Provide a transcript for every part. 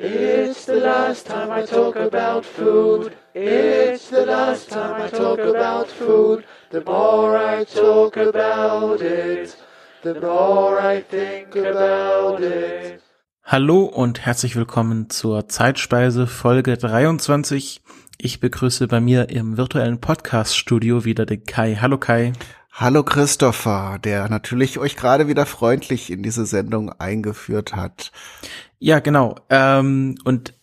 It's the last time I talk about food. It's the last time I talk about food. The more I talk about it, the more I think about it. Hallo und herzlich willkommen zur Zeitspeise Folge 23. Ich begrüße bei mir im virtuellen Podcast-Studio wieder den Kai. Hallo Kai. Hallo Christopher, der natürlich euch gerade wieder freundlich in diese Sendung eingeführt hat. Ja, genau. Ähm, und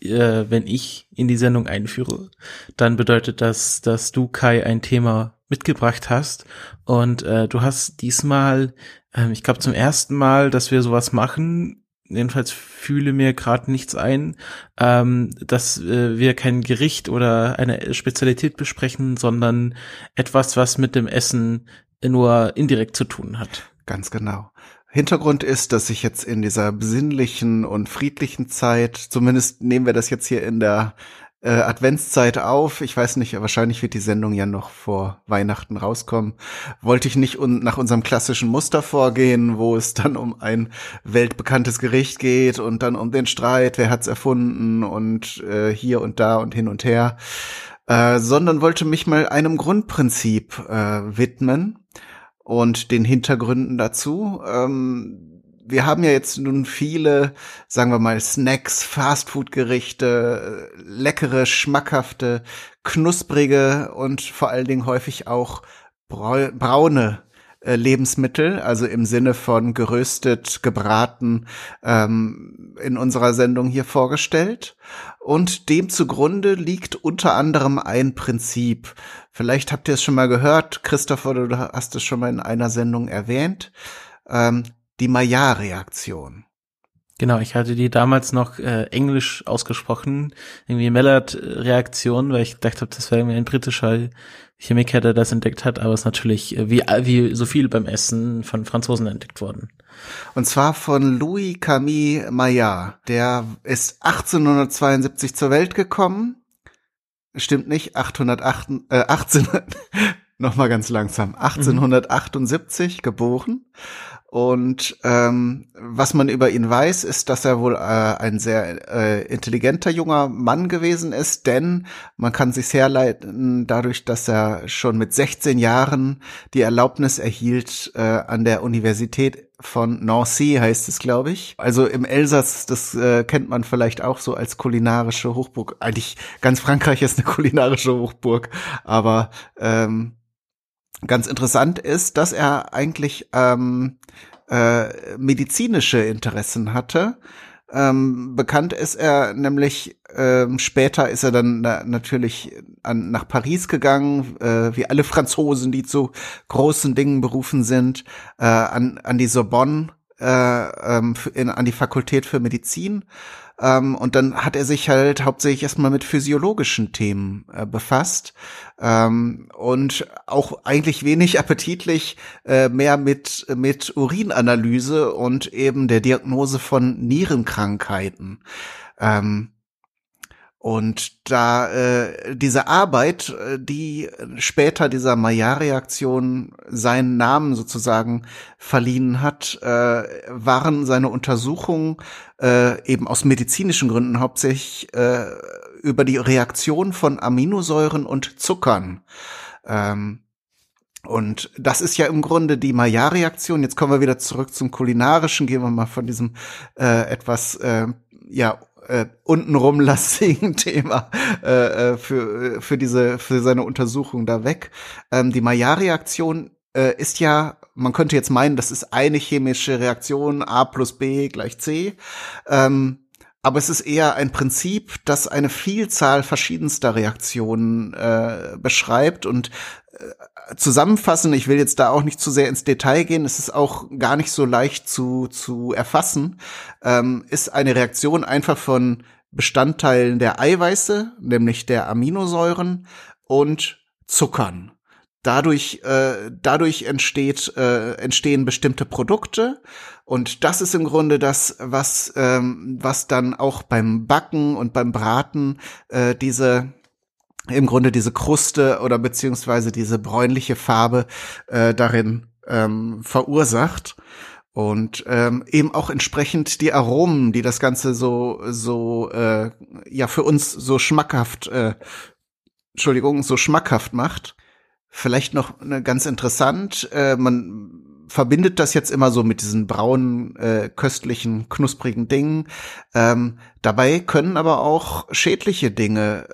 äh, wenn ich in die Sendung einführe, dann bedeutet das, dass du, Kai, ein Thema mitgebracht hast. Und äh, du hast diesmal, äh, ich glaube zum ersten Mal, dass wir sowas machen, jedenfalls fühle mir gerade nichts ein, ähm, dass äh, wir kein Gericht oder eine Spezialität besprechen, sondern etwas, was mit dem Essen nur indirekt zu tun hat. Ganz genau. Hintergrund ist, dass ich jetzt in dieser besinnlichen und friedlichen Zeit, zumindest nehmen wir das jetzt hier in der äh, Adventszeit auf. Ich weiß nicht, wahrscheinlich wird die Sendung ja noch vor Weihnachten rauskommen. Wollte ich nicht un nach unserem klassischen Muster vorgehen, wo es dann um ein weltbekanntes Gericht geht und dann um den Streit, wer hat's erfunden und äh, hier und da und hin und her, äh, sondern wollte mich mal einem Grundprinzip äh, widmen und den Hintergründen dazu. Ähm, wir haben ja jetzt nun viele, sagen wir mal, Snacks, Fastfood-Gerichte, leckere, schmackhafte, knusprige und vor allen Dingen häufig auch braune äh, Lebensmittel, also im Sinne von geröstet, gebraten, ähm, in unserer Sendung hier vorgestellt. Und dem zugrunde liegt unter anderem ein Prinzip. Vielleicht habt ihr es schon mal gehört, Christopher, du hast es schon mal in einer Sendung erwähnt. Ähm, die Maillard-Reaktion. Genau, ich hatte die damals noch äh, englisch ausgesprochen, irgendwie Maillard-Reaktion, weil ich gedacht habe, das wäre irgendwie ein britischer Chemiker, der das entdeckt hat, aber es ist natürlich äh, wie, wie so viel beim Essen von Franzosen entdeckt worden. Und zwar von Louis Camille Maillard. Der ist 1872 zur Welt gekommen. Stimmt nicht, 808, äh, 18, nochmal ganz langsam, 1878 mhm. geboren und ähm, was man über ihn weiß, ist, dass er wohl äh, ein sehr äh, intelligenter junger Mann gewesen ist, denn man kann sich herleiten dadurch, dass er schon mit 16 Jahren die Erlaubnis erhielt, äh, an der Universität von Nancy heißt es, glaube ich. Also im Elsass, das äh, kennt man vielleicht auch so als kulinarische Hochburg. Eigentlich ganz Frankreich ist eine kulinarische Hochburg, aber ähm, ganz interessant ist, dass er eigentlich ähm, äh, medizinische Interessen hatte. Ähm, bekannt ist er nämlich, ähm, später ist er dann na natürlich an, nach Paris gegangen, äh, wie alle Franzosen, die zu großen Dingen berufen sind, äh, an, an die Sorbonne, äh, ähm, in, an die Fakultät für Medizin ähm, und dann hat er sich halt hauptsächlich erstmal mit physiologischen Themen äh, befasst ähm, und auch eigentlich wenig appetitlich äh, mehr mit, mit Urinanalyse und eben der Diagnose von Nierenkrankheiten. Ähm, und da äh, diese Arbeit, äh, die später dieser Maillard-Reaktion seinen Namen sozusagen verliehen hat, äh, waren seine Untersuchungen äh, eben aus medizinischen Gründen hauptsächlich äh, über die Reaktion von Aminosäuren und Zuckern. Ähm, und das ist ja im Grunde die Maillard-Reaktion. Jetzt kommen wir wieder zurück zum kulinarischen. Gehen wir mal von diesem äh, etwas äh, ja äh, untenrum lastigen Thema äh, äh, für, für diese, für seine Untersuchung da weg. Ähm, die Maillard-Reaktion äh, ist ja, man könnte jetzt meinen, das ist eine chemische Reaktion, A plus B gleich C. Ähm, aber es ist eher ein Prinzip, das eine Vielzahl verschiedenster Reaktionen äh, beschreibt und äh, zusammenfassen. Ich will jetzt da auch nicht zu sehr ins Detail gehen. Es ist auch gar nicht so leicht zu zu erfassen. Ähm, ist eine Reaktion einfach von Bestandteilen der Eiweiße, nämlich der Aminosäuren und Zuckern. Dadurch, äh, dadurch entsteht, äh, entstehen bestimmte Produkte und das ist im Grunde das, was, ähm, was dann auch beim Backen und beim Braten äh, diese im Grunde diese Kruste oder beziehungsweise diese bräunliche Farbe äh, darin ähm, verursacht. und ähm, eben auch entsprechend die Aromen, die das Ganze so so äh, ja für uns so schmackhaft, äh, Entschuldigung, so schmackhaft macht. Vielleicht noch eine ganz interessant, äh, man verbindet das jetzt immer so mit diesen braunen, äh, köstlichen, knusprigen Dingen. Ähm, dabei können aber auch schädliche Dinge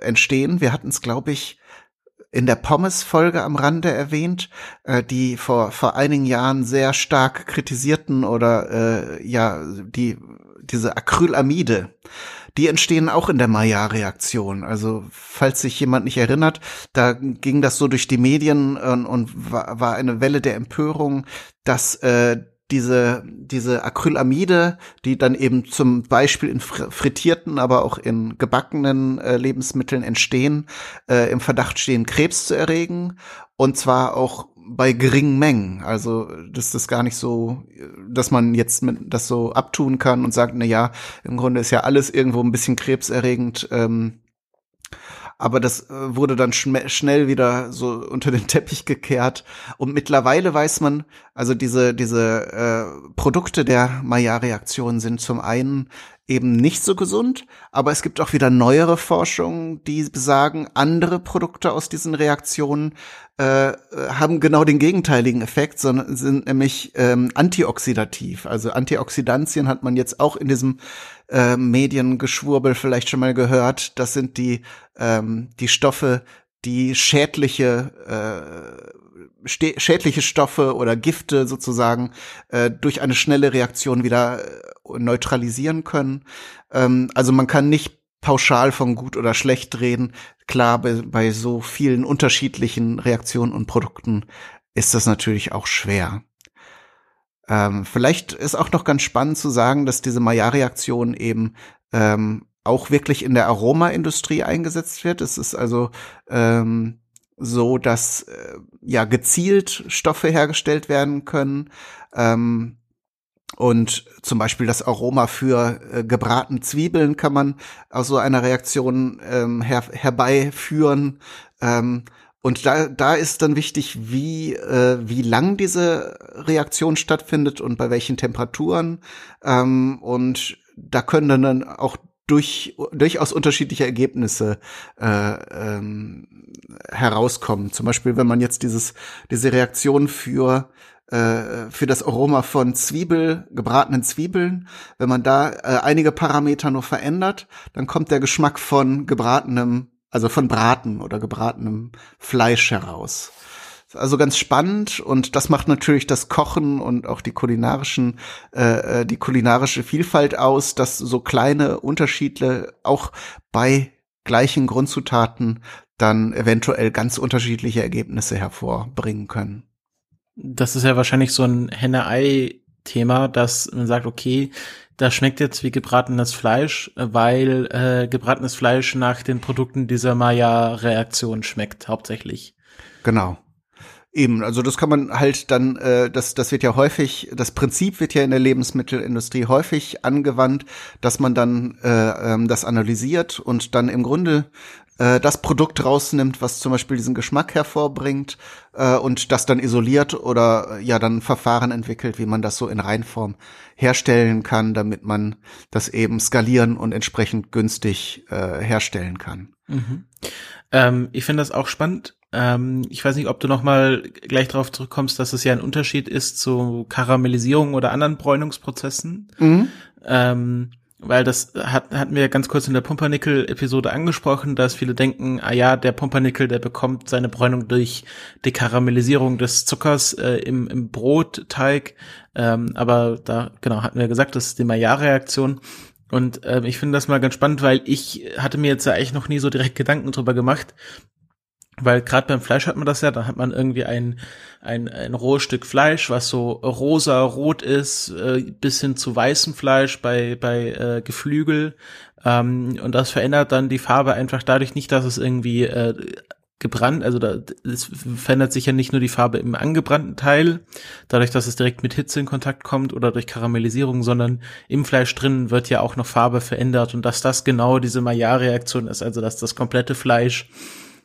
äh, entstehen. Wir hatten es, glaube ich, in der Pommes-Folge am Rande erwähnt, äh, die vor, vor einigen Jahren sehr stark kritisierten oder äh, ja, die diese Acrylamide, die entstehen auch in der Maillard-Reaktion. Also falls sich jemand nicht erinnert, da ging das so durch die Medien äh, und war, war eine Welle der Empörung, dass äh, diese, diese Acrylamide, die dann eben zum Beispiel in frittierten, aber auch in gebackenen äh, Lebensmitteln entstehen, äh, im Verdacht stehen, Krebs zu erregen. Und zwar auch bei geringen Mengen. Also das ist gar nicht so, dass man jetzt mit, das so abtun kann und sagt, na ja, im Grunde ist ja alles irgendwo ein bisschen krebserregend. Ähm, aber das äh, wurde dann schnell wieder so unter den Teppich gekehrt. Und mittlerweile weiß man, also diese, diese äh, Produkte der Maillard-Reaktion sind zum einen eben nicht so gesund, aber es gibt auch wieder neuere Forschungen, die besagen, andere Produkte aus diesen Reaktionen äh, haben genau den gegenteiligen Effekt, sondern sind nämlich ähm, antioxidativ. Also Antioxidantien hat man jetzt auch in diesem äh, Mediengeschwurbel vielleicht schon mal gehört. Das sind die ähm, die Stoffe, die schädliche äh, schädliche Stoffe oder Gifte sozusagen äh, durch eine schnelle Reaktion wieder äh, neutralisieren können. Ähm, also man kann nicht pauschal von gut oder schlecht reden. Klar, bei, bei so vielen unterschiedlichen Reaktionen und Produkten ist das natürlich auch schwer. Ähm, vielleicht ist auch noch ganz spannend zu sagen, dass diese Maillard-Reaktion eben ähm, auch wirklich in der Aromaindustrie eingesetzt wird. Es ist also ähm, so, dass äh, ja gezielt Stoffe hergestellt werden können. Ähm, und zum Beispiel das Aroma für äh, gebratene Zwiebeln kann man aus so einer Reaktion ähm, her herbeiführen. Ähm, und da, da ist dann wichtig, wie, äh, wie lang diese Reaktion stattfindet und bei welchen Temperaturen. Ähm, und da können dann auch durch, durchaus unterschiedliche Ergebnisse äh, ähm, herauskommen. Zum Beispiel, wenn man jetzt dieses, diese Reaktion für äh, für das Aroma von Zwiebel, gebratenen Zwiebeln. Wenn man da äh, einige Parameter nur verändert, dann kommt der Geschmack von gebratenem, also von Braten oder gebratenem Fleisch heraus. Also ganz spannend und das macht natürlich das Kochen und auch die kulinarischen, äh, äh, die kulinarische Vielfalt aus, dass so kleine Unterschiede auch bei gleichen Grundzutaten dann eventuell ganz unterschiedliche Ergebnisse hervorbringen können das ist ja wahrscheinlich so ein Henne-Ei-Thema, dass man sagt, okay, das schmeckt jetzt wie gebratenes Fleisch, weil äh, gebratenes Fleisch nach den Produkten dieser Maya-Reaktion schmeckt, hauptsächlich. Genau. Eben, also das kann man halt dann, äh, das, das wird ja häufig, das Prinzip wird ja in der Lebensmittelindustrie häufig angewandt, dass man dann äh, ähm, das analysiert und dann im Grunde äh, das Produkt rausnimmt, was zum Beispiel diesen Geschmack hervorbringt äh, und das dann isoliert oder äh, ja dann Verfahren entwickelt, wie man das so in Reinform herstellen kann, damit man das eben skalieren und entsprechend günstig äh, herstellen kann. Mhm. Ähm, ich finde das auch spannend. Ähm, ich weiß nicht, ob du noch mal gleich darauf zurückkommst, dass es ja ein Unterschied ist zu Karamellisierung oder anderen Bräunungsprozessen. Mhm. Ähm, weil das hat, hatten wir ganz kurz in der Pumpernickel-Episode angesprochen, dass viele denken, ah ja, der Pumpernickel, der bekommt seine Bräunung durch die Karamellisierung des Zuckers äh, im, im Brotteig. Ähm, aber da, genau, hatten wir gesagt, das ist die Maillard-Reaktion. Und ähm, ich finde das mal ganz spannend, weil ich hatte mir jetzt ja eigentlich noch nie so direkt Gedanken drüber gemacht, weil gerade beim Fleisch hat man das ja, da hat man irgendwie ein, ein, ein rohes Stück Fleisch, was so rosa, rot ist, äh, bis hin zu weißem Fleisch bei, bei äh, Geflügel. Ähm, und das verändert dann die Farbe einfach dadurch nicht, dass es irgendwie äh, gebrannt, also da, es verändert sich ja nicht nur die Farbe im angebrannten Teil, dadurch, dass es direkt mit Hitze in Kontakt kommt oder durch Karamellisierung, sondern im Fleisch drin wird ja auch noch Farbe verändert und dass das genau diese Maillard-Reaktion ist, also dass das komplette Fleisch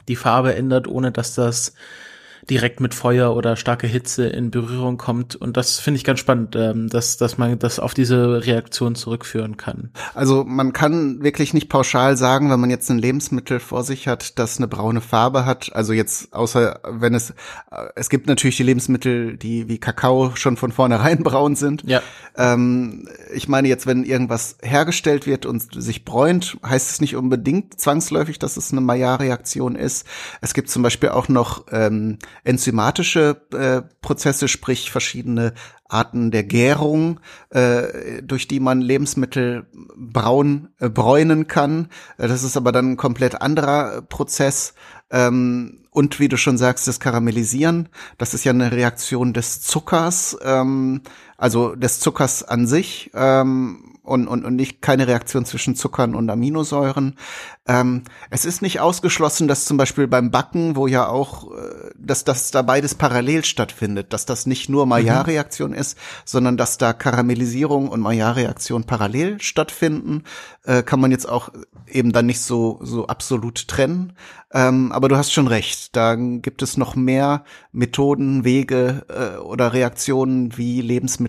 die Farbe ändert, ohne dass das direkt mit Feuer oder starker Hitze in Berührung kommt. Und das finde ich ganz spannend, ähm, dass, dass man das auf diese Reaktion zurückführen kann. Also man kann wirklich nicht pauschal sagen, wenn man jetzt ein Lebensmittel vor sich hat, das eine braune Farbe hat. Also jetzt außer wenn es, äh, es gibt natürlich die Lebensmittel, die wie Kakao schon von vornherein braun sind. Ja. Ähm, ich meine jetzt, wenn irgendwas hergestellt wird und sich bräunt, heißt es nicht unbedingt zwangsläufig, dass es eine Maillard-Reaktion ist. Es gibt zum Beispiel auch noch ähm, enzymatische äh, Prozesse, sprich verschiedene Arten der Gärung, äh, durch die man Lebensmittel braun äh, bräunen kann. Äh, das ist aber dann ein komplett anderer Prozess. Ähm, und wie du schon sagst, das Karamellisieren, das ist ja eine Reaktion des Zuckers, ähm, also des Zuckers an sich. Ähm, und, und, und nicht keine Reaktion zwischen Zuckern und Aminosäuren. Ähm, es ist nicht ausgeschlossen, dass zum Beispiel beim Backen, wo ja auch, äh, dass das da beides parallel stattfindet, dass das nicht nur Maillard-Reaktion mhm. ist, sondern dass da Karamellisierung und Maillard-Reaktion parallel stattfinden, äh, kann man jetzt auch eben dann nicht so so absolut trennen. Ähm, aber du hast schon recht, da gibt es noch mehr Methoden, Wege äh, oder Reaktionen, wie Lebensmittel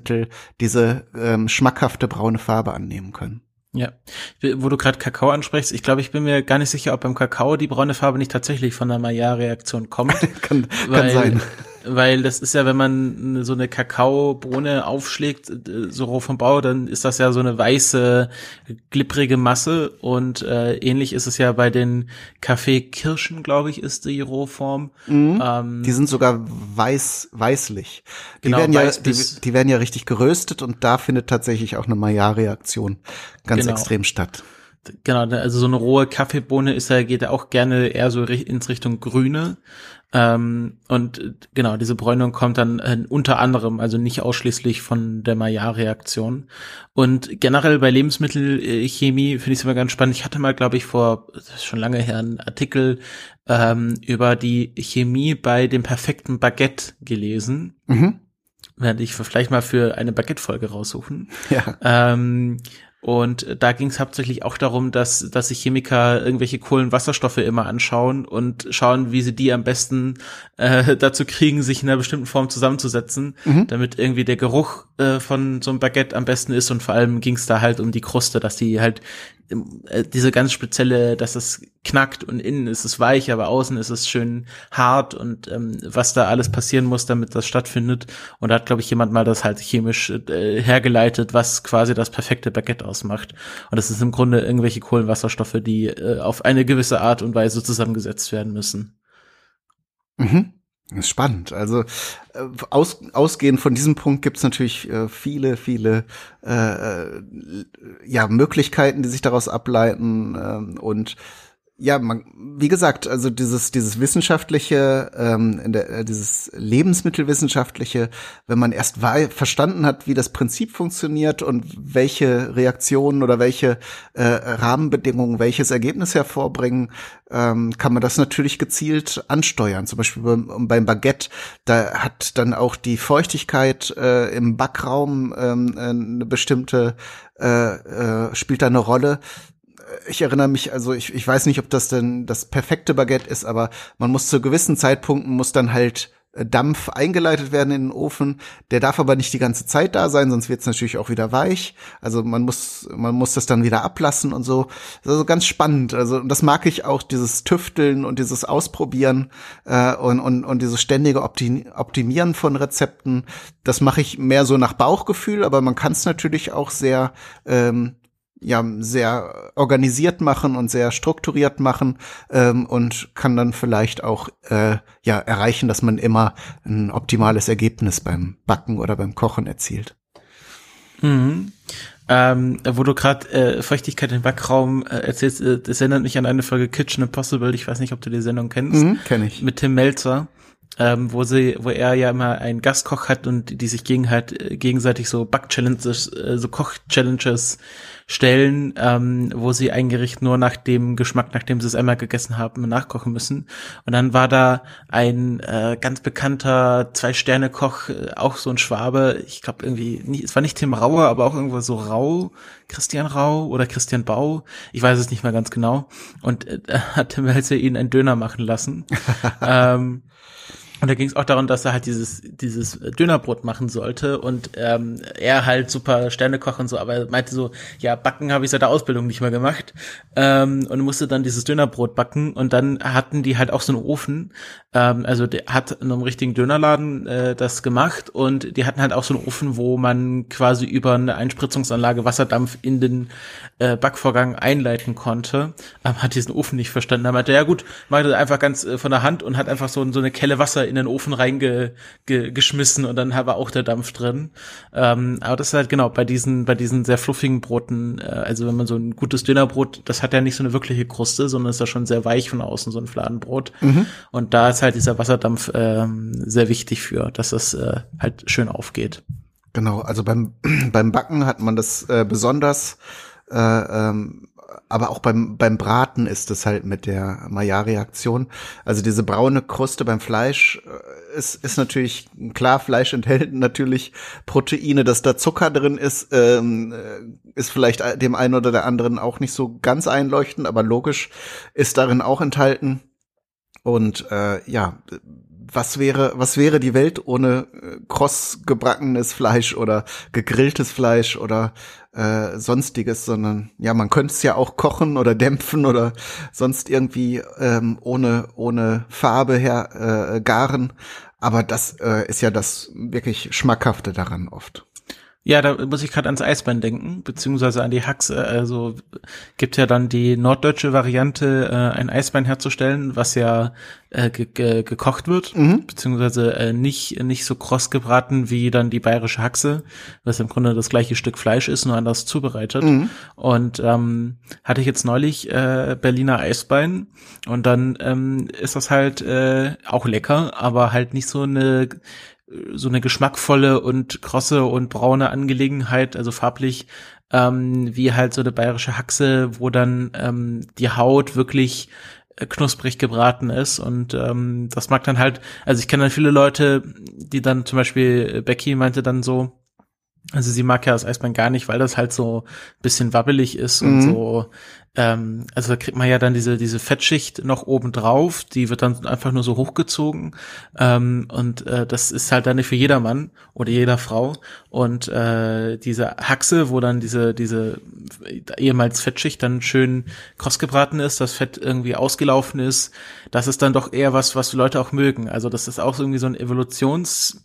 diese ähm, schmackhafte braune Farbe annehmen können. Ja, wo du gerade Kakao ansprichst, ich glaube, ich bin mir gar nicht sicher, ob beim Kakao die braune Farbe nicht tatsächlich von der Maillard-Reaktion kommt. kann, weil, kann sein weil das ist ja, wenn man so eine Kakaobohne aufschlägt, äh, so roh vom Bau, dann ist das ja so eine weiße, glibbrige Masse und äh, ähnlich ist es ja bei den Kaffeekirschen, glaube ich, ist die Rohform. Mhm. Ähm, die sind sogar weiß, weißlich. Die genau, werden ja, die, die, werden ja richtig geröstet und da findet tatsächlich auch eine Maillard-Reaktion ganz genau. extrem statt. Genau, also so eine rohe Kaffeebohne ist ja, geht ja auch gerne eher so ins Richtung Grüne. Ähm, und genau, diese Bräunung kommt dann äh, unter anderem, also nicht ausschließlich von der Maillard-Reaktion. Und generell bei Lebensmittelchemie finde ich es immer ganz spannend. Ich hatte mal, glaube ich, vor schon lange her einen Artikel ähm, über die Chemie bei dem perfekten Baguette gelesen. Mhm. Werde ich vielleicht mal für eine Baguette-Folge raussuchen. Ja. Ähm, und da ging es hauptsächlich auch darum, dass, dass sich Chemiker irgendwelche Kohlenwasserstoffe immer anschauen und schauen, wie sie die am besten äh, dazu kriegen, sich in einer bestimmten Form zusammenzusetzen, mhm. damit irgendwie der Geruch äh, von so einem Baguette am besten ist. Und vor allem ging es da halt um die Kruste, dass die halt diese ganz spezielle, dass es knackt und innen ist es weich, aber außen ist es schön hart und ähm, was da alles passieren muss, damit das stattfindet. Und da hat, glaube ich, jemand mal das halt chemisch äh, hergeleitet, was quasi das perfekte Baguette ausmacht. Und das ist im Grunde irgendwelche Kohlenwasserstoffe, die äh, auf eine gewisse Art und Weise zusammengesetzt werden müssen. Mhm. Das ist spannend. Also äh, aus, ausgehend von diesem Punkt gibt es natürlich äh, viele, viele äh, äh, ja, Möglichkeiten, die sich daraus ableiten. Äh, und ja, man, wie gesagt, also dieses dieses wissenschaftliche, ähm, in der, äh, dieses lebensmittelwissenschaftliche, wenn man erst verstanden hat, wie das Prinzip funktioniert und welche Reaktionen oder welche äh, Rahmenbedingungen welches Ergebnis hervorbringen, ähm, kann man das natürlich gezielt ansteuern. Zum Beispiel beim, beim Baguette, da hat dann auch die Feuchtigkeit äh, im Backraum ähm, eine bestimmte äh, äh, spielt da eine Rolle ich erinnere mich, also ich, ich weiß nicht, ob das denn das perfekte Baguette ist, aber man muss zu gewissen Zeitpunkten muss dann halt äh, Dampf eingeleitet werden in den Ofen. Der darf aber nicht die ganze Zeit da sein, sonst wird es natürlich auch wieder weich. Also man muss, man muss das dann wieder ablassen und so. Das ist also ganz spannend. Also und das mag ich auch, dieses Tüfteln und dieses Ausprobieren äh, und, und, und dieses ständige Optimieren von Rezepten. Das mache ich mehr so nach Bauchgefühl, aber man kann es natürlich auch sehr ähm, ja sehr organisiert machen und sehr strukturiert machen ähm, und kann dann vielleicht auch äh, ja erreichen, dass man immer ein optimales Ergebnis beim Backen oder beim Kochen erzielt. Mhm. Ähm, wo du gerade äh, Feuchtigkeit im Backraum äh, erzählst, äh, das erinnert mich an eine Folge Kitchen Impossible. Ich weiß nicht, ob du die Sendung kennst. Mhm, kenn ich. Mit Tim Melzer ähm, wo sie, wo er ja immer einen Gastkoch hat und die sich gegen halt äh, gegenseitig so Back-Challenges, äh, so Koch-Challenges stellen, ähm, wo sie ein Gericht nur nach dem Geschmack, nachdem sie es einmal gegessen haben, nachkochen müssen. Und dann war da ein äh, ganz bekannter Zwei-Sterne-Koch, äh, auch so ein Schwabe, ich glaube irgendwie, nie, es war nicht Tim Rauer, aber auch irgendwo so Rau, Christian Rau oder Christian Bau, ich weiß es nicht mehr ganz genau. Und äh, hat Tim Melzer ihn einen Döner machen lassen. ähm, Und da ging es auch darum, dass er halt dieses, dieses Dönerbrot machen sollte. Und ähm, er halt super Sternekoch und so, aber er meinte so, ja, backen habe ich seit der Ausbildung nicht mehr gemacht. Ähm, und musste dann dieses Dönerbrot backen. Und dann hatten die halt auch so einen Ofen, ähm, also der hat in einem richtigen Dönerladen äh, das gemacht. Und die hatten halt auch so einen Ofen, wo man quasi über eine Einspritzungsanlage Wasserdampf in den äh, Backvorgang einleiten konnte, ähm, hat diesen Ofen nicht verstanden. Er meinte, ja gut, macht das einfach ganz äh, von der Hand und hat einfach so, so eine Kelle Wasser in den Ofen reingeschmissen und dann war auch der Dampf drin. Ähm, aber das ist halt genau bei diesen, bei diesen sehr fluffigen Broten, äh, also wenn man so ein gutes Dönerbrot, das hat ja nicht so eine wirkliche Kruste, sondern ist ja schon sehr weich von außen, so ein Fladenbrot. Mhm. Und da ist halt dieser Wasserdampf ähm, sehr wichtig für, dass das äh, halt schön aufgeht. Genau, also beim, beim Backen hat man das äh, besonders äh, ähm, aber auch beim, beim Braten ist es halt mit der Maillard-Reaktion. Also diese braune Kruste beim Fleisch äh, ist, ist natürlich, klar, Fleisch enthält natürlich Proteine, dass da Zucker drin ist, ähm, äh, ist vielleicht dem einen oder der anderen auch nicht so ganz einleuchtend, aber logisch ist darin auch enthalten. Und äh, ja, was wäre, was wäre die Welt ohne äh, kross gebackenes Fleisch oder gegrilltes Fleisch oder äh, sonstiges, sondern ja, man könnte es ja auch kochen oder dämpfen oder sonst irgendwie ähm, ohne, ohne Farbe her äh, garen. Aber das äh, ist ja das wirklich Schmackhafte daran oft. Ja, da muss ich gerade ans Eisbein denken, beziehungsweise an die Haxe. Also gibt ja dann die norddeutsche Variante, äh, ein Eisbein herzustellen, was ja äh, ge ge gekocht wird, mhm. beziehungsweise äh, nicht nicht so kross gebraten wie dann die bayerische Haxe, was im Grunde das gleiche Stück Fleisch ist, nur anders zubereitet. Mhm. Und ähm, hatte ich jetzt neulich äh, Berliner Eisbein und dann ähm, ist das halt äh, auch lecker, aber halt nicht so eine so eine geschmackvolle und krosse und braune Angelegenheit, also farblich, ähm, wie halt so eine bayerische Haxe, wo dann ähm, die Haut wirklich äh, knusprig gebraten ist. Und ähm, das mag dann halt, also ich kenne dann viele Leute, die dann zum Beispiel Becky meinte dann so, also sie mag ja das Eisbein gar nicht, weil das halt so bisschen wabbelig ist und mhm. so ähm, also da kriegt man ja dann diese, diese Fettschicht noch oben drauf, die wird dann einfach nur so hochgezogen. Ähm, und äh, das ist halt dann nicht für jedermann oder jeder Frau. Und äh, diese Haxe, wo dann diese, diese ehemals Fettschicht dann schön kross gebraten ist, das Fett irgendwie ausgelaufen ist, das ist dann doch eher was, was Leute auch mögen. Also das ist auch irgendwie so ein Evolutions-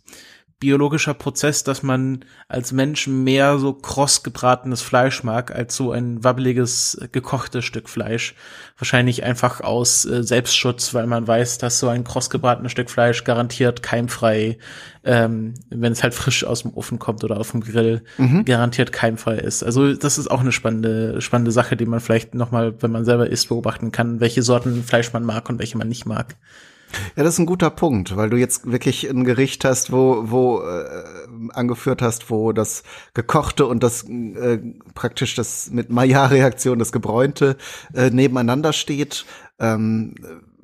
biologischer Prozess, dass man als Mensch mehr so kross gebratenes Fleisch mag, als so ein wabbeliges, gekochtes Stück Fleisch. Wahrscheinlich einfach aus äh, Selbstschutz, weil man weiß, dass so ein kross gebratenes Stück Fleisch garantiert keimfrei, ähm, wenn es halt frisch aus dem Ofen kommt oder auf dem Grill, mhm. garantiert keimfrei ist. Also das ist auch eine spannende, spannende Sache, die man vielleicht nochmal, wenn man selber isst, beobachten kann, welche Sorten Fleisch man mag und welche man nicht mag. Ja, das ist ein guter Punkt, weil du jetzt wirklich ein Gericht hast, wo, wo äh, angeführt hast, wo das gekochte und das äh, praktisch das mit Maillard-Reaktion, das gebräunte äh, nebeneinander steht. Ähm,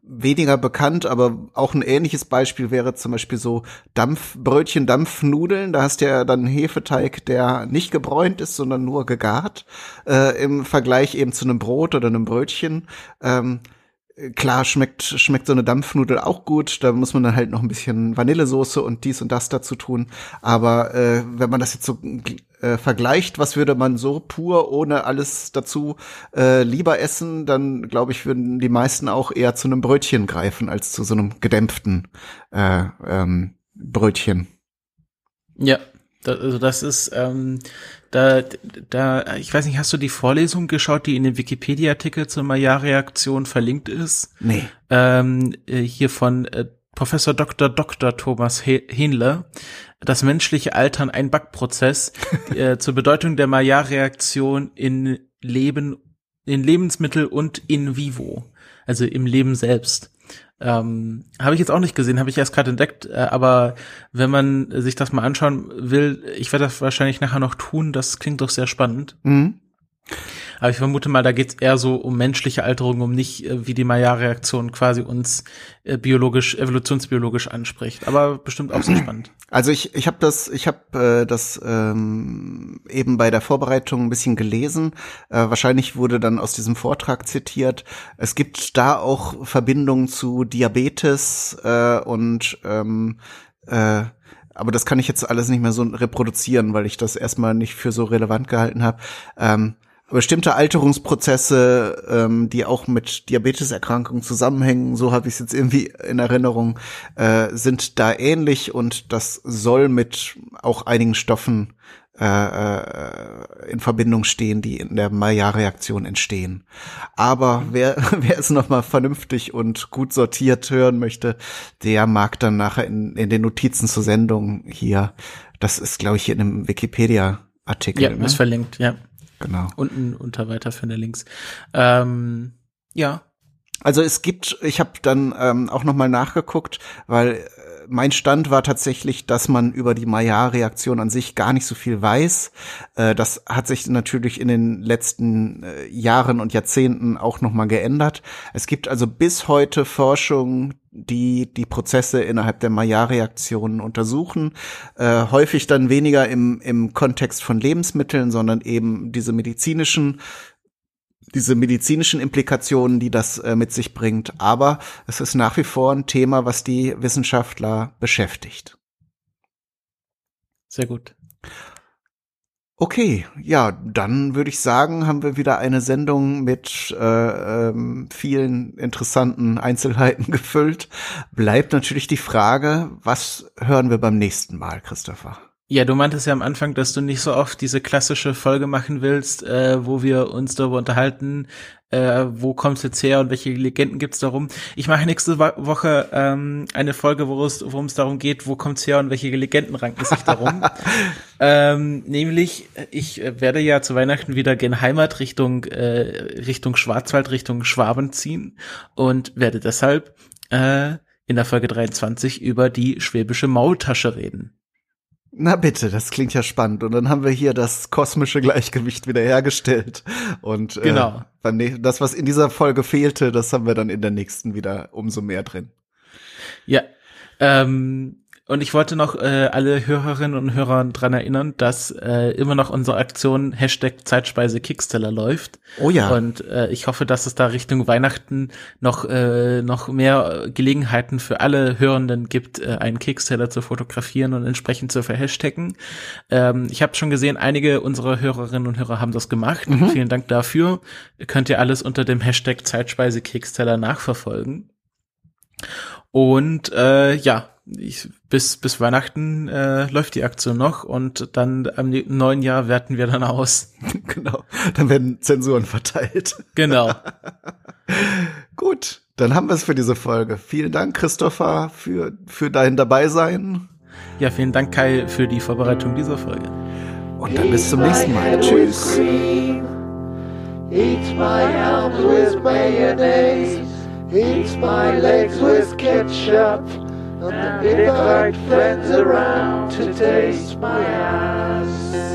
weniger bekannt, aber auch ein ähnliches Beispiel wäre zum Beispiel so Dampfbrötchen, Dampfnudeln. Da hast du ja dann Hefeteig, der nicht gebräunt ist, sondern nur gegart. Äh, Im Vergleich eben zu einem Brot oder einem Brötchen. Ähm, Klar schmeckt, schmeckt so eine Dampfnudel auch gut. Da muss man dann halt noch ein bisschen Vanillesoße und dies und das dazu tun. Aber äh, wenn man das jetzt so äh, vergleicht, was würde man so pur ohne alles dazu äh, lieber essen, dann glaube ich, würden die meisten auch eher zu einem Brötchen greifen als zu so einem gedämpften äh, ähm, Brötchen. Ja, also das ist ähm, da, da, ich weiß nicht, hast du die Vorlesung geschaut, die in dem Wikipedia-Artikel zur Maillard-Reaktion verlinkt ist? Nee. Ähm, äh, hier von äh, Professor Dr. Dr. Thomas Hähnle, das menschliche Altern ein Backprozess äh, zur Bedeutung der Maillard-Reaktion in Leben, in Lebensmittel und in vivo, also im Leben selbst. Ähm, habe ich jetzt auch nicht gesehen, habe ich erst gerade entdeckt, äh, aber wenn man sich das mal anschauen will, ich werde das wahrscheinlich nachher noch tun, das klingt doch sehr spannend. Mhm. Aber ich vermute mal, da geht's eher so um menschliche Alterung, um nicht äh, wie die Maillard-Reaktion quasi uns äh, biologisch, evolutionsbiologisch anspricht. Aber bestimmt auch sehr spannend. Also ich, ich habe das, ich habe äh, das ähm, eben bei der Vorbereitung ein bisschen gelesen. Äh, wahrscheinlich wurde dann aus diesem Vortrag zitiert. Es gibt da auch Verbindungen zu Diabetes äh, und ähm, äh, aber das kann ich jetzt alles nicht mehr so reproduzieren, weil ich das erstmal nicht für so relevant gehalten habe. Ähm, bestimmte Alterungsprozesse, ähm, die auch mit Diabeteserkrankungen zusammenhängen, so habe ich es jetzt irgendwie in Erinnerung, äh, sind da ähnlich und das soll mit auch einigen Stoffen äh, äh, in Verbindung stehen, die in der Maillard-Reaktion entstehen. Aber wer, wer es nochmal vernünftig und gut sortiert hören möchte, der mag dann nachher in, in den Notizen zur Sendung hier, das ist, glaube ich, hier in einem Wikipedia-Artikel. Ja, ne? ist verlinkt, ja. Genau. Unten unter weiterführende Links. Ähm, ja. Also es gibt, ich habe dann ähm, auch noch mal nachgeguckt, weil mein Stand war tatsächlich, dass man über die Maillard-Reaktion an sich gar nicht so viel weiß. Äh, das hat sich natürlich in den letzten äh, Jahren und Jahrzehnten auch noch mal geändert. Es gibt also bis heute Forschung, die die Prozesse innerhalb der Maillard-Reaktionen untersuchen. Äh, häufig dann weniger im, im Kontext von Lebensmitteln, sondern eben diese medizinischen diese medizinischen Implikationen, die das äh, mit sich bringt. Aber es ist nach wie vor ein Thema, was die Wissenschaftler beschäftigt. Sehr gut. Okay, ja, dann würde ich sagen, haben wir wieder eine Sendung mit äh, ähm, vielen interessanten Einzelheiten gefüllt. Bleibt natürlich die Frage, was hören wir beim nächsten Mal, Christopher? Ja, du meintest ja am Anfang, dass du nicht so oft diese klassische Folge machen willst, äh, wo wir uns darüber unterhalten, äh, wo kommt's jetzt her und welche Legenden gibt's darum. Ich mache nächste Woche ähm, eine Folge, worum es darum geht, wo kommt's her und welche Legenden ranken sich darum. ähm, nämlich, ich werde ja zu Weihnachten wieder gen Heimat Richtung äh, Richtung Schwarzwald, Richtung Schwaben ziehen und werde deshalb äh, in der Folge 23 über die schwäbische Maultasche reden. Na bitte, das klingt ja spannend. Und dann haben wir hier das kosmische Gleichgewicht wiederhergestellt. Und äh, genau. das, was in dieser Folge fehlte, das haben wir dann in der nächsten wieder umso mehr drin. Ja. Ähm, und ich wollte noch äh, alle Hörerinnen und Hörer dran erinnern, dass äh, immer noch unsere Aktion Hashtag Zeitspeise Kicksteller läuft. Oh ja. Und äh, ich hoffe, dass es da Richtung Weihnachten noch, äh, noch mehr Gelegenheiten für alle Hörenden gibt, äh, einen Kicksteller zu fotografieren und entsprechend zu verhashtaggen. Ähm, ich habe schon gesehen, einige unserer Hörerinnen und Hörer haben das gemacht. Mhm. Vielen Dank dafür. Könnt ihr alles unter dem Hashtag Zeitspeise Kicksteller nachverfolgen. Und äh, ja, ich, bis, bis Weihnachten äh, läuft die Aktion noch und dann am neuen Jahr werten wir dann aus. genau, dann werden Zensuren verteilt. Genau. Gut, dann haben wir es für diese Folge. Vielen Dank, Christopher, für, für dein Dabeisein. Ja, vielen Dank, Kai, für die Vorbereitung dieser Folge. Und dann bis zum nächsten Mal. Tschüss. Eat my arms with mayonnaise. Eat my legs with ketchup. And the big friends around to taste my ass.